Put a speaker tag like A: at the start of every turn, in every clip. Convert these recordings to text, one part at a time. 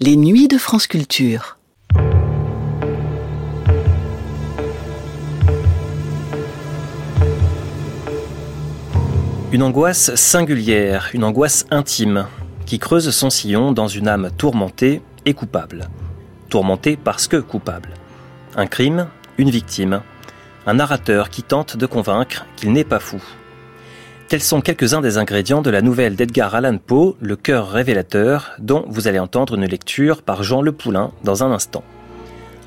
A: Les nuits de France Culture.
B: Une angoisse singulière, une angoisse intime, qui creuse son sillon dans une âme tourmentée et coupable. Tourmentée parce que coupable. Un crime, une victime, un narrateur qui tente de convaincre qu'il n'est pas fou. Tels sont quelques-uns des ingrédients de la nouvelle d'Edgar Allan Poe, Le cœur révélateur, dont vous allez entendre une lecture par Jean Le Poulain dans un instant.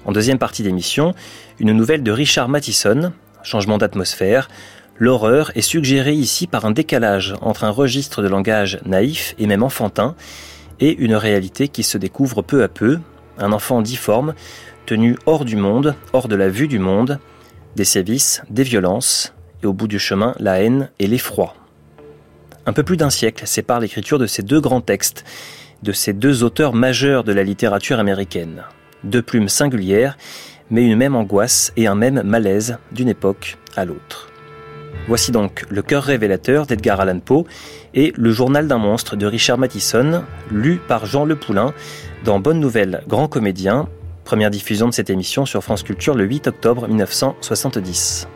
B: En deuxième partie d'émission, une nouvelle de Richard Matheson, Changement d'atmosphère. L'horreur est suggérée ici par un décalage entre un registre de langage naïf et même enfantin et une réalité qui se découvre peu à peu, un enfant difforme, tenu hors du monde, hors de la vue du monde, des sévices, des violences, et au bout du chemin, la haine et l'effroi. Un peu plus d'un siècle sépare l'écriture de ces deux grands textes, de ces deux auteurs majeurs de la littérature américaine. Deux plumes singulières, mais une même angoisse et un même malaise d'une époque à l'autre. Voici donc Le cœur révélateur d'Edgar Allan Poe et Le journal d'un monstre de Richard Matheson, lu par Jean Le Poulain dans Bonne Nouvelle Grand Comédien, première diffusion de cette émission sur France Culture le 8 octobre 1970.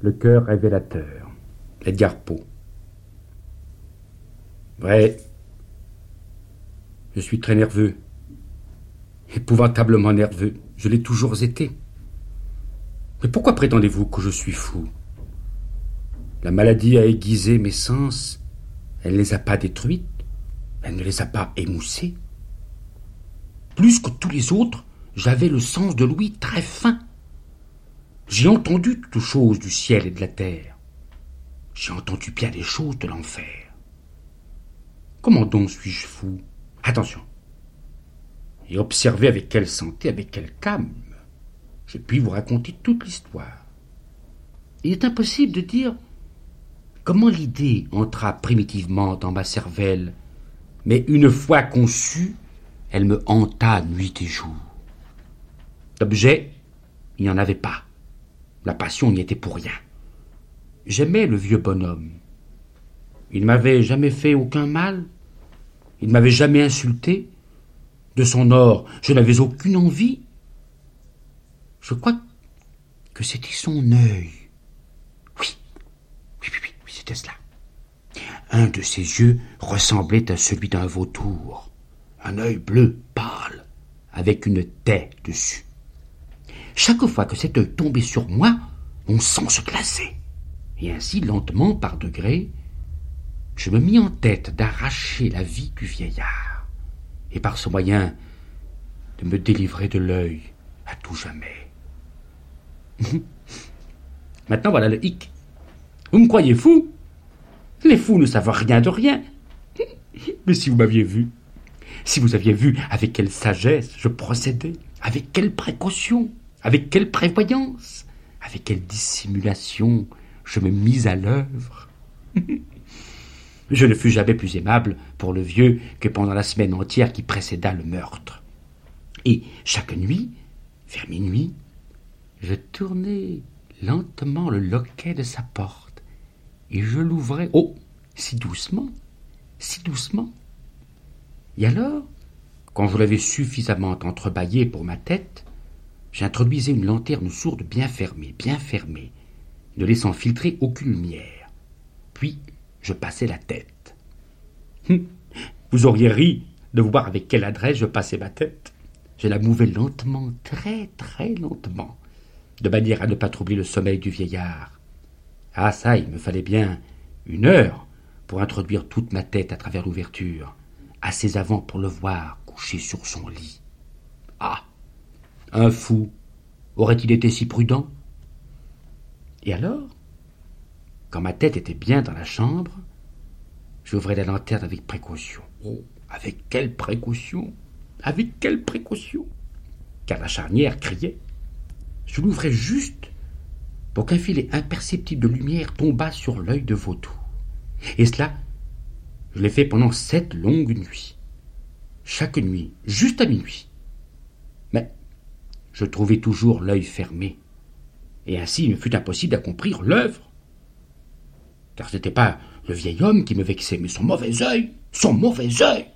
C: Le cœur révélateur. Edgar Poe. Vrai. Je suis très nerveux. Épouvantablement nerveux. Je l'ai toujours été. Mais pourquoi prétendez-vous que je suis fou? La maladie a aiguisé mes sens. Elle ne les a pas détruites. Elle ne les a pas émoussés. Plus que tous les autres, j'avais le sens de l'ouïe très fin. J'ai entendu toutes choses du ciel et de la terre. J'ai entendu bien des choses de l'enfer. Comment donc suis-je fou? Attention. Et observez avec quelle santé, avec quel calme. Je puis vous raconter toute l'histoire. Il est impossible de dire comment l'idée entra primitivement dans ma cervelle, mais une fois conçue, elle me hanta nuit et jour. D'objet, il n'y en avait pas. La passion n'y était pour rien. J'aimais le vieux bonhomme. Il ne m'avait jamais fait aucun mal. Il ne m'avait jamais insulté. De son or, je n'avais aucune envie. Je crois que c'était son œil. Oui, oui, oui, oui, c'était cela. Un de ses yeux ressemblait à celui d'un vautour. Un œil bleu pâle, avec une taie dessus. Chaque fois que cet œil tombait sur moi, mon sang se glaçait. Et ainsi, lentement, par degrés, je me mis en tête d'arracher la vie du vieillard, et par ce moyen de me délivrer de l'œil à tout jamais. Maintenant voilà le hic. Vous me croyez fou? Les fous ne savent rien de rien. Mais si vous m'aviez vu, si vous aviez vu avec quelle sagesse je procédais, avec quelle précaution, avec quelle prévoyance, avec quelle dissimulation je me mis à l'œuvre. je ne fus jamais plus aimable pour le vieux que pendant la semaine entière qui précéda le meurtre. Et chaque nuit, vers minuit, je tournais lentement le loquet de sa porte, et je l'ouvrais, oh, si doucement, si doucement. Et alors, quand je l'avais suffisamment entrebâillé pour ma tête, j'introduisais une lanterne sourde bien fermée, bien fermée, ne laissant filtrer aucune lumière. Puis je passais la tête. Hum, vous auriez ri de voir avec quelle adresse je passais ma tête. Je la mouvais lentement, très très lentement, de manière à ne pas troubler le sommeil du vieillard. Ah ça, il me fallait bien une heure pour introduire toute ma tête à travers l'ouverture, assez avant pour le voir couché sur son lit. Ah. Un fou aurait-il été si prudent? Et alors, quand ma tête était bien dans la chambre, j'ouvrais la lanterne avec précaution. Oh, avec quelle précaution? Avec quelle précaution? Car la charnière criait. Je l'ouvrais juste pour qu'un filet imperceptible de lumière tombât sur l'œil de vautour. Et cela, je l'ai fait pendant sept longues nuits. Chaque nuit, juste à minuit. Mais je trouvais toujours l'œil fermé. Et ainsi il me fut impossible d'accomplir l'œuvre. Car ce n'était pas le vieil homme qui me vexait, mais son mauvais œil, son mauvais œil.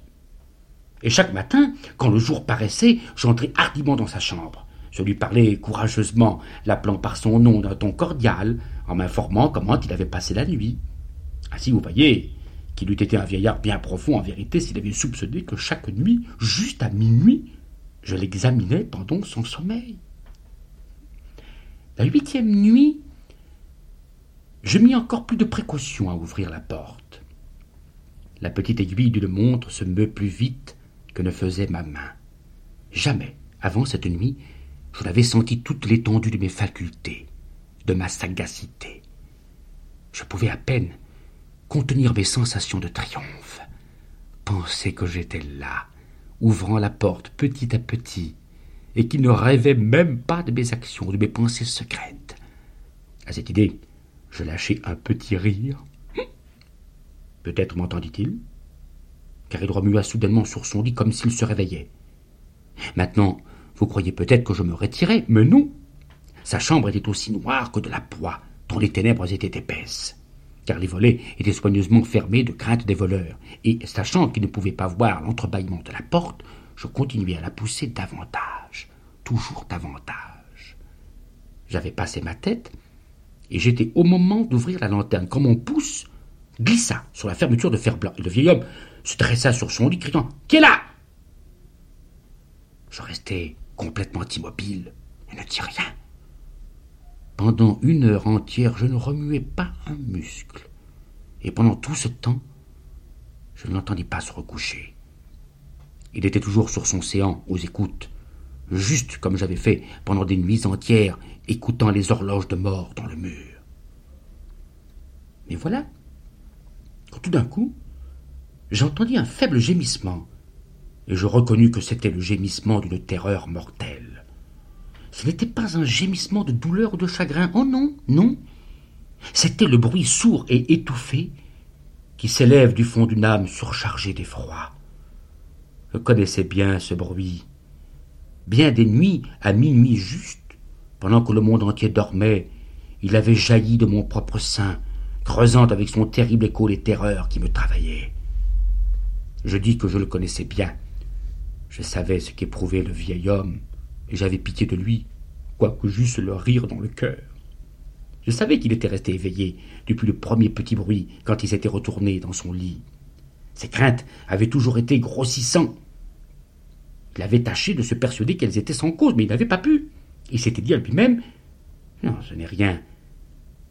C: Et chaque matin, quand le jour paraissait, j'entrais hardiment dans sa chambre. Je lui parlais courageusement, l'appelant par son nom d'un ton cordial, en m'informant comment il avait passé la nuit. Ainsi, vous voyez qu'il eût été un vieillard bien profond en vérité s'il avait soupçonné que chaque nuit, juste à minuit, je l'examinais pendant son sommeil. La huitième nuit, je mis encore plus de précaution à ouvrir la porte. La petite aiguille d'une montre se meut plus vite que ne faisait ma main. Jamais, avant cette nuit, je n'avais senti toute l'étendue de mes facultés, de ma sagacité. Je pouvais à peine contenir mes sensations de triomphe. Penser que j'étais là, ouvrant la porte petit à petit, et qu'il ne rêvait même pas de mes actions, de mes pensées secrètes. À cette idée, je lâchai un petit rire. Peut-être m'entendit-il, car il remua soudainement sur son lit comme s'il se réveillait. Maintenant, vous croyez peut-être que je me retirais, mais non. Sa chambre était aussi noire que de la poix, dont les ténèbres étaient épaisses, car les volets étaient soigneusement fermés de crainte des voleurs, et sachant qu'il ne pouvait pas voir l'entrebâillement de la porte, je continuai à la pousser davantage, toujours davantage. J'avais passé ma tête, et j'étais au moment d'ouvrir la lanterne quand mon pouce glissa sur la fermeture de fer blanc, et le vieil homme se dressa sur son lit, criant Qui est là? Je restai complètement immobile, et ne dis rien. Pendant une heure entière, je ne remuais pas un muscle. Et pendant tout ce temps, je ne l'entendis pas se recoucher. Il était toujours sur son séant, aux écoutes, juste comme j'avais fait pendant des nuits entières, écoutant les horloges de mort dans le mur. Mais voilà, quand tout d'un coup, j'entendis un faible gémissement, et je reconnus que c'était le gémissement d'une terreur mortelle. Ce n'était pas un gémissement de douleur ou de chagrin, oh non, non. C'était le bruit sourd et étouffé qui s'élève du fond d'une âme surchargée d'effroi. Je connaissais bien ce bruit. Bien des nuits, à minuit juste, pendant que le monde entier dormait, il avait jailli de mon propre sein, creusant avec son terrible écho les terreurs qui me travaillaient. Je dis que je le connaissais bien, je savais ce qu'éprouvait le vieil homme, et j'avais pitié de lui, quoique j'eusse le rire dans le cœur. Je savais qu'il était resté éveillé depuis le premier petit bruit quand il s'était retourné dans son lit. Ses craintes avaient toujours été grossissantes. Il avait tâché de se persuader qu'elles étaient sans cause, mais il n'avait pas pu. Il s'était dit à lui-même Non, ce n'est rien.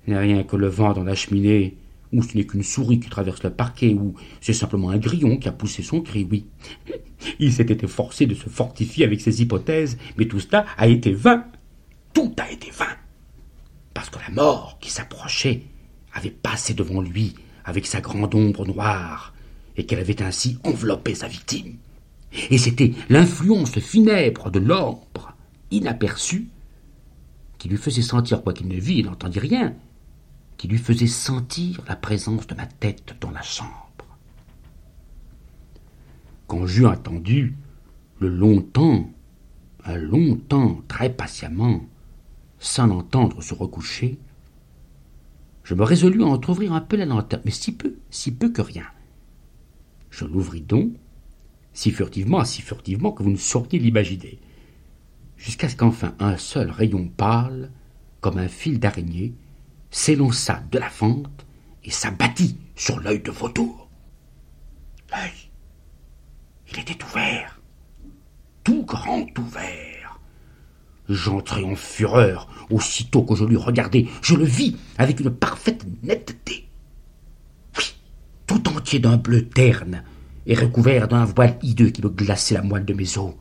C: Ce n'est rien que le vent dans la cheminée, ou ce n'est qu'une souris qui traverse le parquet, ou c'est simplement un grillon qui a poussé son cri, oui. Il s'était forcé de se fortifier avec ses hypothèses, mais tout cela a été vain. Tout a été vain. Parce que la mort qui s'approchait avait passé devant lui avec sa grande ombre noire, et qu'elle avait ainsi enveloppé sa victime. Et c'était l'influence funèbre de l'ombre, inaperçue, qui lui faisait sentir, quoi qu'il ne vît et n'entendit rien, qui lui faisait sentir la présence de ma tête dans la chambre. Quand j'eus attendu le longtemps, un long temps, très patiemment, sans l'entendre se recoucher, je me résolus à entr'ouvrir un peu la lanterne, mais si peu, si peu que rien. Je l'ouvris donc, si furtivement, si furtivement que vous ne sauriez l'imaginer, jusqu'à ce qu'enfin un seul rayon pâle, comme un fil d'araignée, s'élança de la fente et s'abattit sur l'œil de vautour. L'œil, il était ouvert, tout grand ouvert. J'entrai en fureur aussitôt que je l'eus regardé. Je le vis avec une parfaite netteté. Oui, tout entier d'un bleu terne et recouvert d'un voile hideux qui me glaçait la moelle de mes os.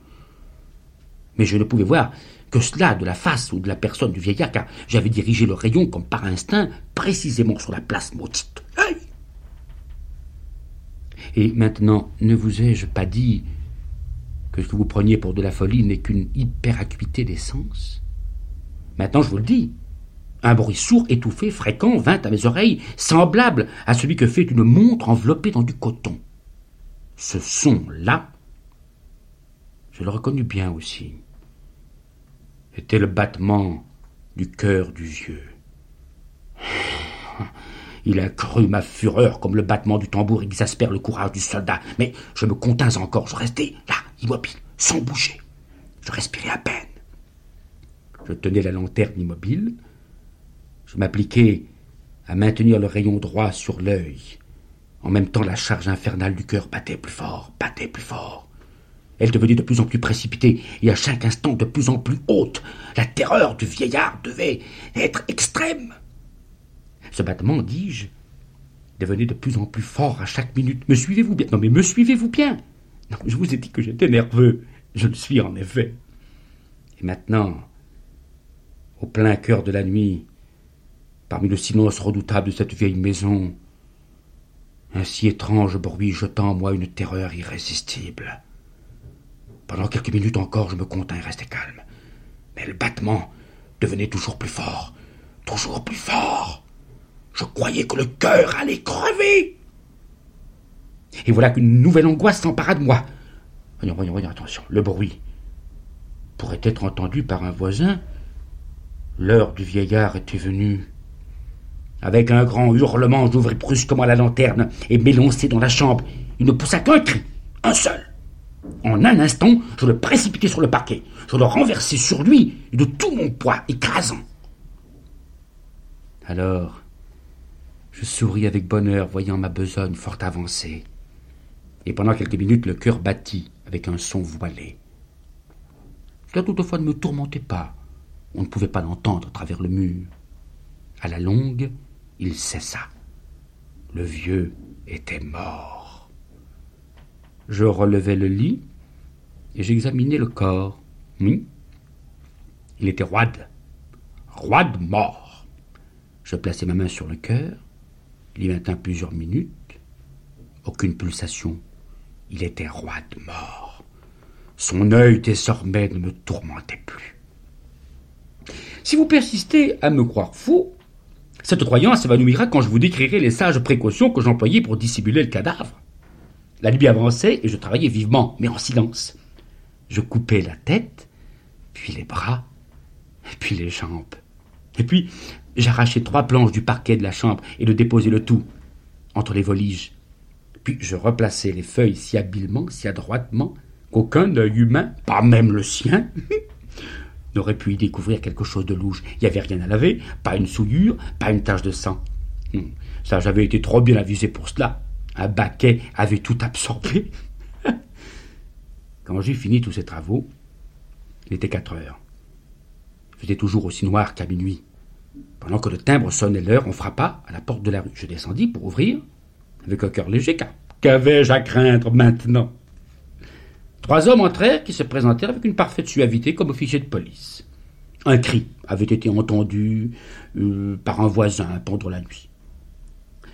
C: Mais je ne pouvais voir que cela de la face ou de la personne du vieillard, car j'avais dirigé le rayon comme par instinct précisément sur la place maudite. Et maintenant, ne vous ai-je pas dit que ce que vous preniez pour de la folie n'est qu'une hyperacuité des sens? Maintenant, je vous le dis. Un bruit sourd, étouffé, fréquent vint à mes oreilles, semblable à celui que fait une montre enveloppée dans du coton. Ce son-là, je le reconnus bien aussi. C'était le battement du cœur du vieux. Il a cru ma fureur comme le battement du tambour exaspère le courage du soldat. Mais je me contins encore. Je restais là, immobile, sans bouger. Je respirais à peine. Je tenais la lanterne immobile. Je m'appliquais à maintenir le rayon droit sur l'œil. En même temps, la charge infernale du cœur battait plus fort, battait plus fort. Elle devenait de plus en plus précipitée et à chaque instant de plus en plus haute. La terreur du vieillard devait être extrême. Ce battement, dis-je, devenait de plus en plus fort à chaque minute. Me suivez-vous bien? Non, mais me suivez-vous bien? Non, je vous ai dit que j'étais nerveux. Je le suis en effet. Et maintenant, au plein cœur de la nuit, parmi le silence redoutable de cette vieille maison, un si étrange bruit jetant en moi une terreur irrésistible. Pendant quelques minutes encore, je me contins et restais calme. Mais le battement devenait toujours plus fort, toujours plus fort. Je croyais que le cœur allait crever. Et voilà qu'une nouvelle angoisse s'empara de moi. Voyons, voyons, voyons, attention. Le bruit pourrait être entendu par un voisin. L'heure du vieillard était venue. Avec un grand hurlement, j'ouvris brusquement la lanterne et m'élançai dans la chambre. Il ne poussa qu'un cri, un seul. En un instant, je le précipitai sur le parquet. Je le renversai sur lui de tout mon poids écrasant. Alors, je souris avec bonheur, voyant ma besogne fort avancée. Et pendant quelques minutes, le cœur battit avec un son voilé. Cela toutefois ne me tourmentait pas. On ne pouvait pas l'entendre à travers le mur. À la longue, il cessa. Le vieux était mort. Je relevai le lit et j'examinai le corps. Oui, il était roide, roide mort. Je plaçai ma main sur le cœur il y vint plusieurs minutes. Aucune pulsation. Il était roide mort. Son œil désormais ne me tourmentait plus. Si vous persistez à me croire fou, cette croyance s'évanouira quand je vous décrirai les sages précautions que j'employais pour dissimuler le cadavre. La nuit avançait et je travaillais vivement, mais en silence. Je coupais la tête, puis les bras, puis les jambes. Et puis, J'arrachai trois planches du parquet de la chambre et le déposai le tout entre les voliges. Puis je replaçai les feuilles si habilement, si adroitement, qu'aucun œil humain, pas même le sien, n'aurait pu y découvrir quelque chose de louche. Il n'y avait rien à laver, pas une souillure, pas une tache de sang. Hmm. Ça, j'avais été trop bien avisé pour cela. Un baquet avait tout absorbé. Quand j'ai fini tous ces travaux, il était quatre heures. Il toujours aussi noir qu'à minuit. Pendant que le timbre sonnait l'heure, on frappa à la porte de la rue. Je descendis pour ouvrir, avec un cœur léger, car qu'avais-je à craindre maintenant? Trois hommes entrèrent qui se présentèrent avec une parfaite suavité comme officiers de police. Un cri avait été entendu euh, par un voisin pendant la nuit.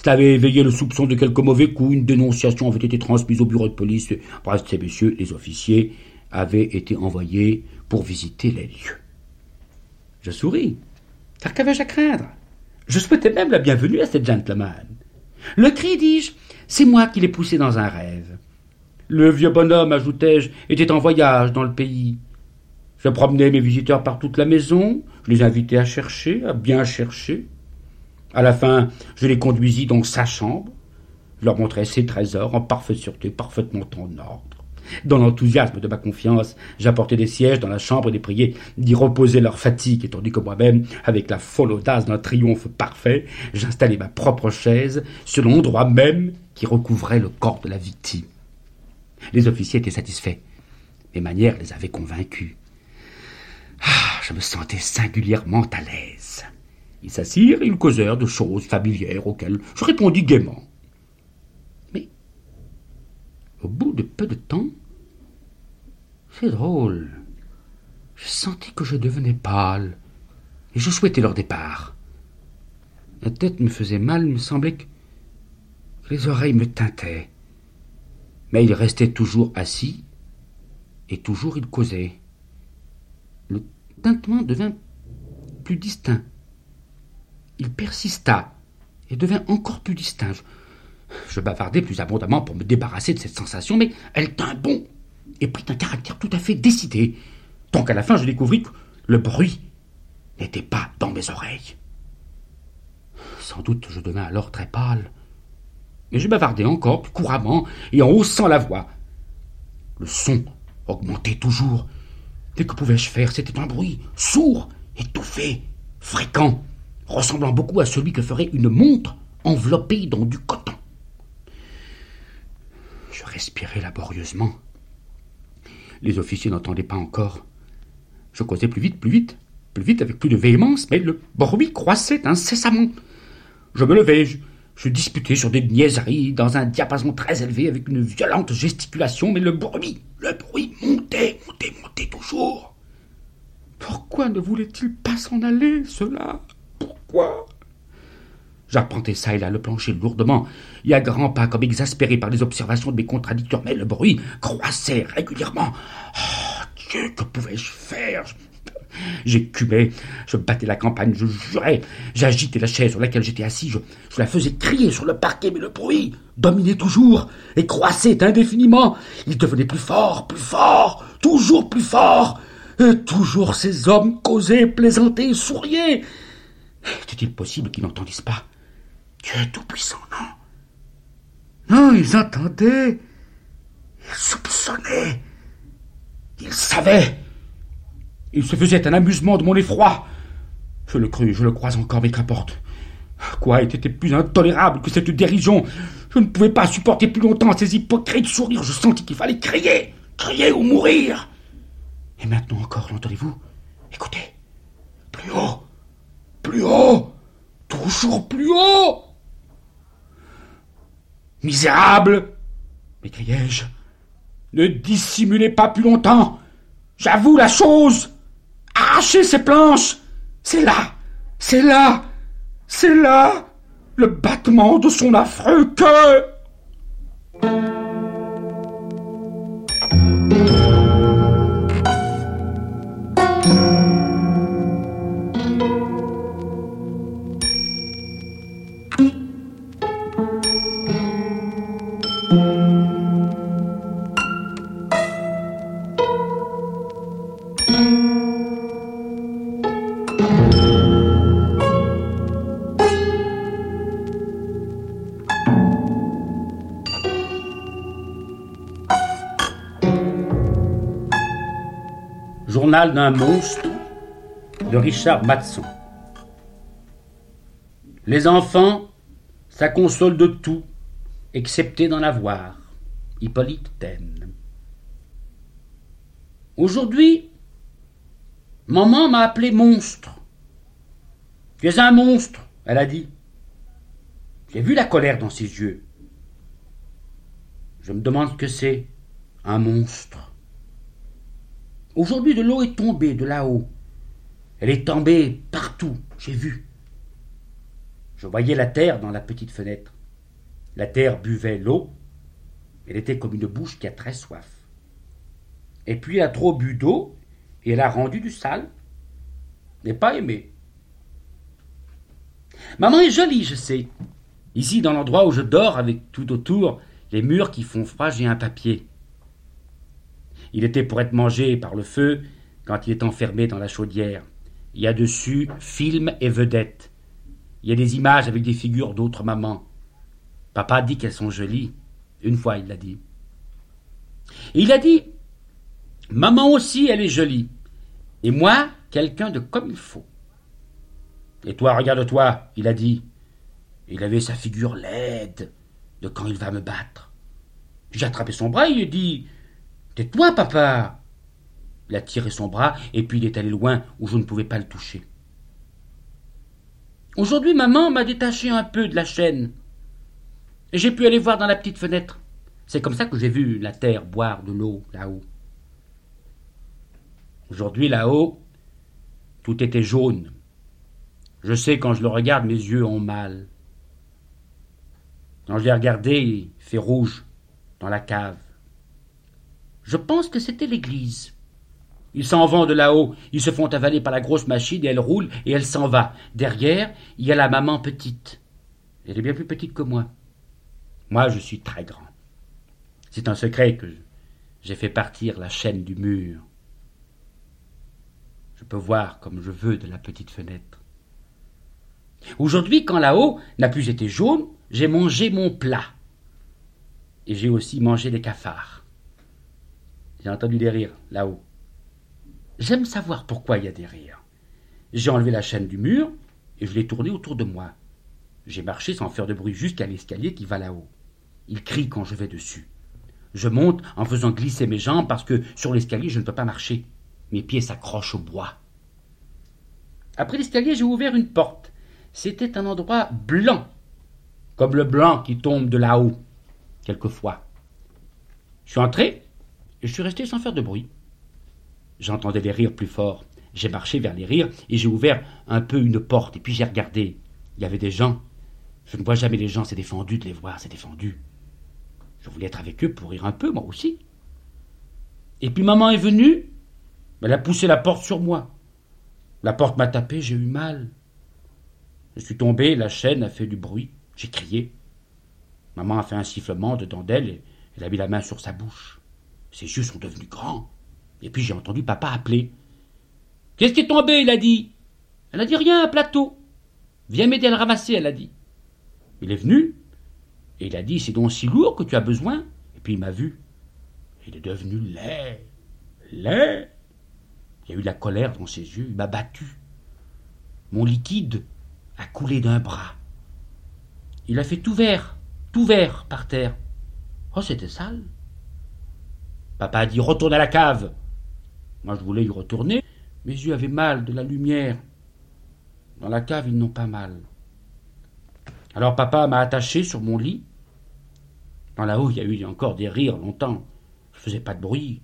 C: Cela avait éveillé le soupçon de quelque mauvais coup. Une dénonciation avait été transmise au bureau de police. Bref, ces messieurs, les officiers, avaient été envoyés pour visiter les lieux. Je souris. Car qu'avais-je à craindre? Je souhaitais même la bienvenue à cette gentleman. Le cri, dis-je, c'est moi qui l'ai poussé dans un rêve. Le vieux bonhomme, ajoutai-je, était en voyage dans le pays. Je promenais mes visiteurs par toute la maison, je les invitais à chercher, à bien chercher. À la fin, je les conduisis dans sa chambre, je leur montrai ses trésors en parfaite sûreté, parfaitement en ordre. Dans l'enthousiasme de ma confiance, j'apportais des sièges dans la chambre et les priais d'y reposer leur fatigue, et tandis que moi-même, avec la folle audace d'un triomphe parfait, j'installais ma propre chaise sur l'endroit même qui recouvrait le corps de la victime. Les officiers étaient satisfaits. Mes manières les avaient convaincus. Ah, je me sentais singulièrement à l'aise. Ils s'assirent et ils causèrent de choses familières auxquelles je répondis gaiement. Au bout de peu de temps, c'est drôle. Je sentais que je devenais pâle, et je souhaitais leur départ. La tête me faisait mal, il me semblait que les oreilles me tintaient. Mais il restait toujours assis, et toujours il causait. Le tintement devint plus distinct. Il persista et devint encore plus distinct. Je, bavardai plus abondamment pour me débarrasser de cette sensation, mais elle tint bon et prit un caractère tout à fait décidé, tant qu'à la fin je découvris que le bruit n'était pas dans mes oreilles. Sans doute je devins alors très pâle, mais je bavardai encore plus couramment et en haussant la voix. Le son augmentait toujours. Dès que pouvais-je faire, c'était un bruit sourd, étouffé, fréquent, ressemblant beaucoup à celui que ferait une montre enveloppée dans du coton. Je respirais laborieusement. Les officiers n'entendaient pas encore. Je causais plus vite, plus vite, plus vite, avec plus de véhémence, mais le bruit croissait incessamment. Je me levais, je, disputais sur des niaiseries dans un diapason très élevé avec une violente gesticulation, mais le bruit, le bruit montait, montait, montait toujours. Pourquoi ne voulait-il pas s'en aller, cela? J'arpentais ça et là le plancher lourdement, et à grands pas, comme exaspéré par les observations de mes contradicteurs, mais le bruit croissait régulièrement. Oh Dieu, que pouvais-je faire? J'écumais, je battais la campagne, je jurais, j'agitais la chaise sur laquelle j'étais assis, je, je, la faisais crier sur le parquet, mais le bruit dominait toujours et croissait indéfiniment. Il devenait plus fort, plus fort, toujours plus fort. Et toujours ces hommes causaient, plaisantaient, souriaient. Était-il possible qu'ils n'entendissent pas? Dieu tout-puissant, non? Non, ils entendaient. Ils soupçonnaient. Ils savaient. Ils se faisaient un amusement de mon effroi. Je le crus, je le crois encore, mais qu'importe. Quoi était plus intolérable que cette dérision? Je ne pouvais pas supporter plus longtemps ces hypocrites sourires. Je sentis qu'il fallait crier, crier ou mourir. Et maintenant encore, l'entendez-vous? Écoutez. Plus haut, plus haut, toujours plus haut. Misérable m'écriai-je. Ne dissimulez pas plus longtemps. J'avoue la chose. Arrachez ces planches. C'est là. C'est là. C'est là. Le battement de son affreux cœur. D'un monstre de Richard Matson. Les enfants, ça console de tout, excepté d'en avoir. Hippolyte Taine. Aujourd'hui, maman m'a appelé monstre. Tu es un monstre, elle a dit. J'ai vu la colère dans ses yeux. Je me demande ce que c'est, un monstre. Aujourd'hui, de l'eau est tombée de là-haut. Elle est tombée partout, j'ai vu. Je voyais la terre dans la petite fenêtre. La terre buvait l'eau. Elle était comme une bouche qui a très soif. Et puis elle a trop bu d'eau et elle a rendu du sale. N'est pas aimé. Maman est jolie, je sais. Ici, dans l'endroit où je dors, avec tout autour les murs qui font froid, j'ai un papier. Il était pour être mangé par le feu quand il est enfermé dans la chaudière. Il y a dessus film et vedettes. Il y a des images avec des figures d'autres mamans. Papa dit qu'elles sont jolies. Une fois, il l'a dit. Et il a dit Maman aussi, elle est jolie. Et moi, quelqu'un de comme il faut. Et toi, regarde-toi, il a dit. Il avait sa figure laide de quand il va me battre. J'ai attrapé son bras, il dit Tais-toi, papa Il a tiré son bras, et puis il est allé loin où je ne pouvais pas le toucher. Aujourd'hui, maman m'a détaché un peu de la chaîne. Et j'ai pu aller voir dans la petite fenêtre. C'est comme ça que j'ai vu la terre boire de l'eau là-haut. Aujourd'hui, là-haut, tout était jaune. Je sais, quand je le regarde, mes yeux ont mal. Quand je l'ai regardé, il fait rouge dans la cave. Je pense que c'était l'église. Ils s'en vont de là-haut, ils se font avaler par la grosse machine et elle roule et elle s'en va. Derrière, il y a la maman petite. Elle est bien plus petite que moi. Moi, je suis très grand. C'est un secret que j'ai fait partir la chaîne du mur. Je peux voir comme je veux de la petite fenêtre. Aujourd'hui, quand là-haut n'a plus été jaune, j'ai mangé mon plat. Et j'ai aussi mangé des cafards. J'ai entendu des rires là-haut. J'aime savoir pourquoi il y a des rires. J'ai enlevé la chaîne du mur et je l'ai tournée autour de moi. J'ai marché sans faire de bruit jusqu'à l'escalier qui va là-haut. Il crie quand je vais dessus. Je monte en faisant glisser mes jambes parce que sur l'escalier je ne peux pas marcher. Mes pieds s'accrochent au bois. Après l'escalier, j'ai ouvert une porte. C'était un endroit blanc, comme le blanc qui tombe de là-haut, quelquefois. Je suis entré je suis resté sans faire de bruit. J'entendais des rires plus forts. J'ai marché vers les rires et j'ai ouvert un peu une porte et puis j'ai regardé. Il y avait des gens. Je ne vois jamais les gens, c'est défendu de les voir, c'est défendu. Je voulais être avec eux pour rire un peu, moi aussi. Et puis maman est venue, elle a poussé la porte sur moi. La porte m'a tapé, j'ai eu mal. Je suis tombé, la chaîne a fait du bruit. J'ai crié. Maman a fait un sifflement dedans d'elle et elle a mis la main sur sa bouche. Ses yeux sont devenus grands. Et puis j'ai entendu papa appeler. Qu'est-ce qui est tombé? il a dit. Elle a dit rien, un plateau. Viens m'aider à le ramasser, elle a dit. Il est venu, et il a dit C'est donc si lourd que tu as besoin. Et puis il m'a vu. Il est devenu laid. Laid. Il y a eu de la colère dans ses yeux, il m'a battu. Mon liquide a coulé d'un bras. Il a fait tout vert, tout vert par terre. Oh, c'était sale. Papa a dit Retourne à la cave. Moi, je voulais y retourner. Mes yeux avaient mal de la lumière. Dans la cave, ils n'ont pas mal. Alors papa m'a attaché sur mon lit. Dans la haut, il y a eu encore des rires longtemps. Je faisais pas de bruit.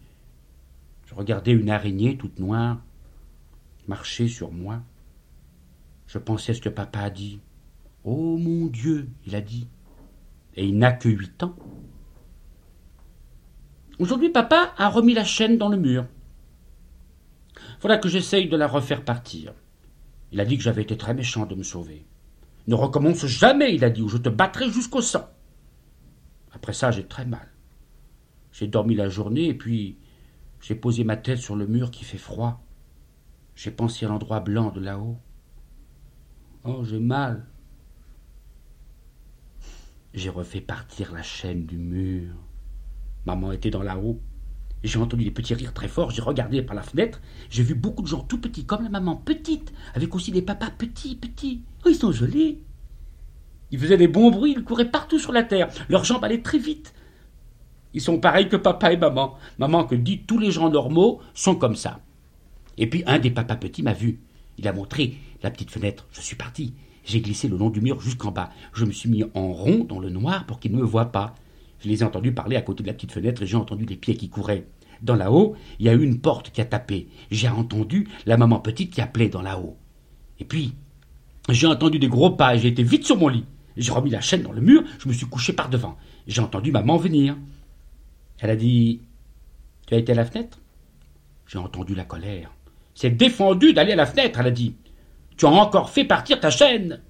C: Je regardais une araignée toute noire marcher sur moi. Je pensais ce que papa a dit. Oh mon Dieu, il a dit. Et il n'a que huit ans. Aujourd'hui, papa a remis la chaîne dans le mur. Voilà que j'essaye de la refaire partir. Il a dit que j'avais été très méchant de me sauver. Ne recommence jamais, il a dit, ou je te battrai jusqu'au sang. Après ça, j'ai très mal. J'ai dormi la journée et puis j'ai posé ma tête sur le mur qui fait froid. J'ai pensé à l'endroit blanc de là-haut. Oh, j'ai mal. J'ai refait partir la chaîne du mur. Maman était dans là-haut. J'ai entendu des petits rires très forts, j'ai regardé par la fenêtre, j'ai vu beaucoup de gens tout petits, comme la maman petite, avec aussi des papas petits, petits. Oh, ils sont jolis. Ils faisaient des bons bruits, ils couraient partout sur la terre, leurs jambes allaient très vite. Ils sont pareils que papa et maman. Maman que dit tous les gens normaux sont comme ça. Et puis un des papas petits m'a vu. Il a montré la petite fenêtre. Je suis parti. J'ai glissé le long du mur jusqu'en bas. Je me suis mis en rond dans le noir pour qu'ils ne me voient pas. Je les ai entendus parler à côté de la petite fenêtre et j'ai entendu les pieds qui couraient. Dans la haut, il y a eu une porte qui a tapé. J'ai entendu la maman petite qui appelait dans la haut. Et puis, j'ai entendu des gros pas et j'ai été vite sur mon lit. J'ai remis la chaîne dans le mur, je me suis couché par devant. J'ai entendu maman venir. Elle a dit Tu as été à la fenêtre? J'ai entendu la colère. C'est défendu d'aller à la fenêtre, elle a dit. Tu as encore fait partir ta chaîne.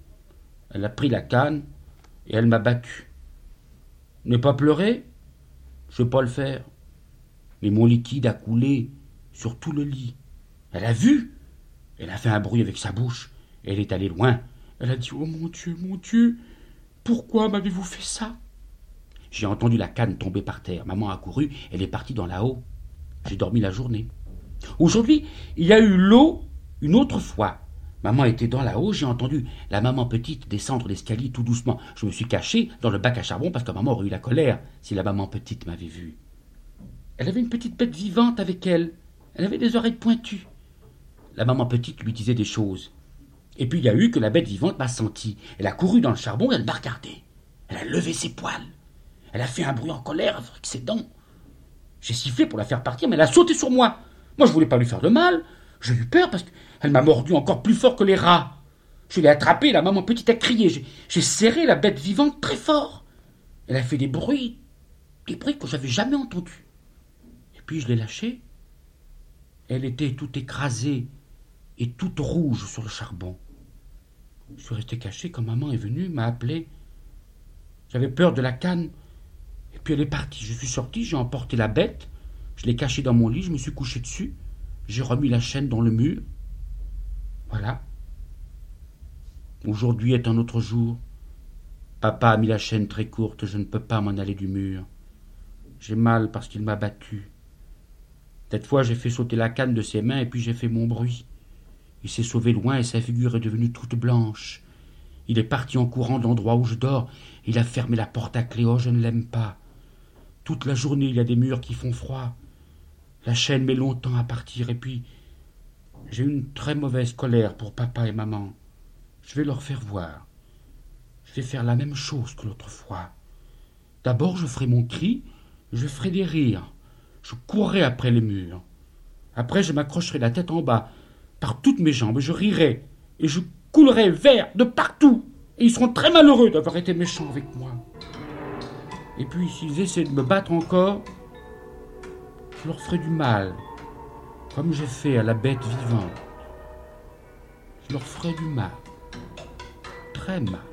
C: Elle a pris la canne et elle m'a battu. Ne pas pleurer Je vais pas le faire. Mais mon liquide a coulé sur tout le lit. Elle a vu. Elle a fait un bruit avec sa bouche. Elle est allée loin. Elle a dit Oh mon Dieu, mon Dieu, pourquoi m'avez-vous fait ça? J'ai entendu la canne tomber par terre. Maman a couru. Elle est partie dans la haut. J'ai dormi la journée. Aujourd'hui, il y a eu l'eau une autre fois. Maman était dans la haut, j'ai entendu la maman petite descendre l'escalier tout doucement. Je me suis caché dans le bac à charbon parce que maman aurait eu la colère si la maman petite m'avait vu. Elle avait une petite bête vivante avec elle. Elle avait des oreilles pointues. La maman petite lui disait des choses. Et puis il y a eu que la bête vivante m'a senti. Elle a couru dans le charbon et elle m'a regardé. Elle a levé ses poils. Elle a fait un bruit en colère avec ses dents. J'ai sifflé pour la faire partir, mais elle a sauté sur moi. Moi, je voulais pas lui faire de mal. J'ai eu peur parce qu'elle m'a mordu encore plus fort que les rats. Je l'ai attrapée, la maman petite a crié. J'ai serré la bête vivante très fort. Elle a fait des bruits, des bruits que j'avais jamais entendus. Et puis je l'ai lâchée. Elle était toute écrasée et toute rouge sur le charbon. Je suis resté caché quand maman est venue, m'a appelé. J'avais peur de la canne. Et puis elle est partie. Je suis sorti, j'ai emporté la bête. Je l'ai cachée dans mon lit, je me suis couché dessus. J'ai remis la chaîne dans le mur. Voilà. Aujourd'hui est un autre jour. Papa a mis la chaîne très courte, je ne peux pas m'en aller du mur. J'ai mal parce qu'il m'a battu. Cette fois j'ai fait sauter la canne de ses mains et puis j'ai fait mon bruit. Il s'est sauvé loin et sa figure est devenue toute blanche. Il est parti en courant de l'endroit où je dors. Il a fermé la porte à clé. Oh, je ne l'aime pas. Toute la journée, il y a des murs qui font froid. La chaîne met longtemps à partir et puis j'ai une très mauvaise colère pour papa et maman. Je vais leur faire voir. Je vais faire la même chose que l'autre fois. D'abord, je ferai mon cri, je ferai des rires. Je courrai après les murs. Après, je m'accrocherai la tête en bas, par toutes mes jambes, je rirai, et je coulerai vert de partout, et ils seront très malheureux d'avoir été méchants avec moi. Et puis, s'ils essaient de me battre encore, je leur ferai du mal, comme j'ai fait à la bête vivante. Je leur ferai du mal, très mal.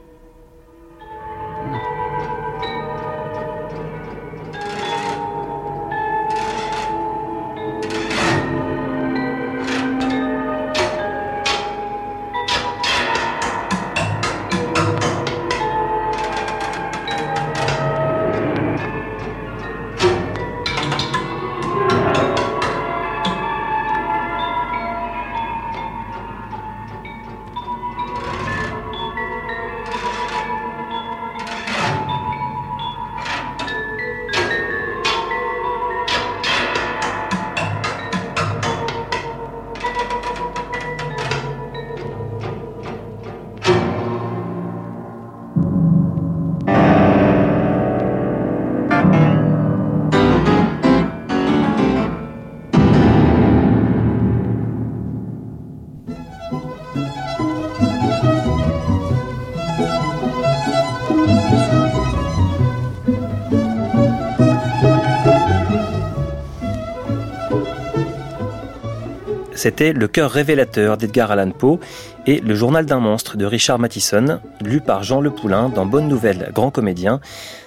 B: C'était Le cœur révélateur d'Edgar Allan Poe et Le journal d'un monstre de Richard Matheson, lu par Jean Le Poulain dans Bonne Nouvelle, grand comédien.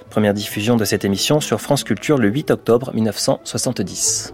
B: Première diffusion de cette émission sur France Culture le 8 octobre 1970.